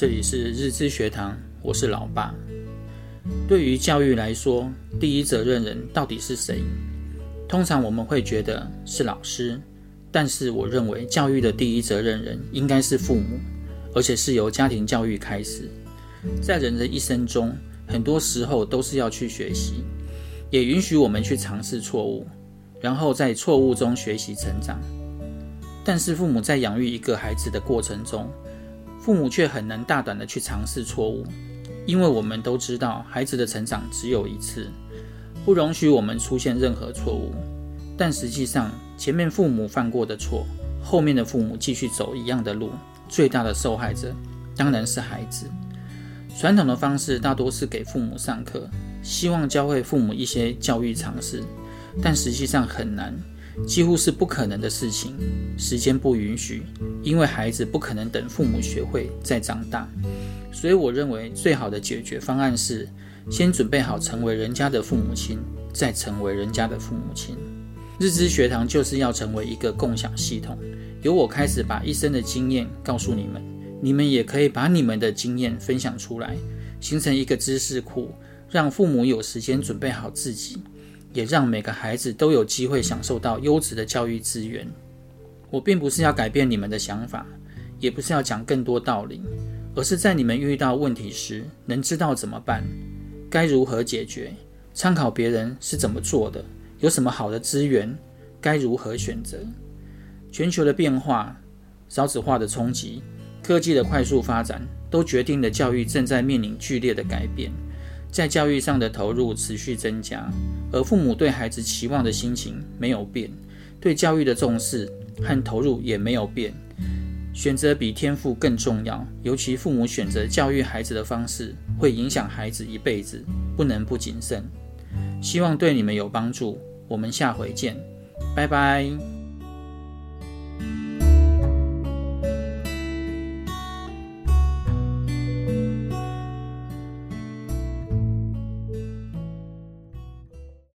这里是日知学堂，我是老爸。对于教育来说，第一责任人到底是谁？通常我们会觉得是老师，但是我认为教育的第一责任人应该是父母，而且是由家庭教育开始。在人的一生中，很多时候都是要去学习，也允许我们去尝试错误，然后在错误中学习成长。但是父母在养育一个孩子的过程中，父母却很难大胆地去尝试错误，因为我们都知道孩子的成长只有一次，不容许我们出现任何错误。但实际上，前面父母犯过的错，后面的父母继续走一样的路，最大的受害者当然是孩子。传统的方式大多是给父母上课，希望教会父母一些教育常识，但实际上很难。几乎是不可能的事情，时间不允许，因为孩子不可能等父母学会再长大。所以我认为最好的解决方案是，先准备好成为人家的父母亲，再成为人家的父母亲。日知学堂就是要成为一个共享系统，由我开始把一生的经验告诉你们，你们也可以把你们的经验分享出来，形成一个知识库，让父母有时间准备好自己。也让每个孩子都有机会享受到优质的教育资源。我并不是要改变你们的想法，也不是要讲更多道理，而是在你们遇到问题时，能知道怎么办，该如何解决，参考别人是怎么做的，有什么好的资源，该如何选择。全球的变化、少子化的冲击、科技的快速发展，都决定了教育正在面临剧烈的改变。在教育上的投入持续增加，而父母对孩子期望的心情没有变，对教育的重视和投入也没有变。选择比天赋更重要，尤其父母选择教育孩子的方式，会影响孩子一辈子，不能不谨慎。希望对你们有帮助，我们下回见，拜拜。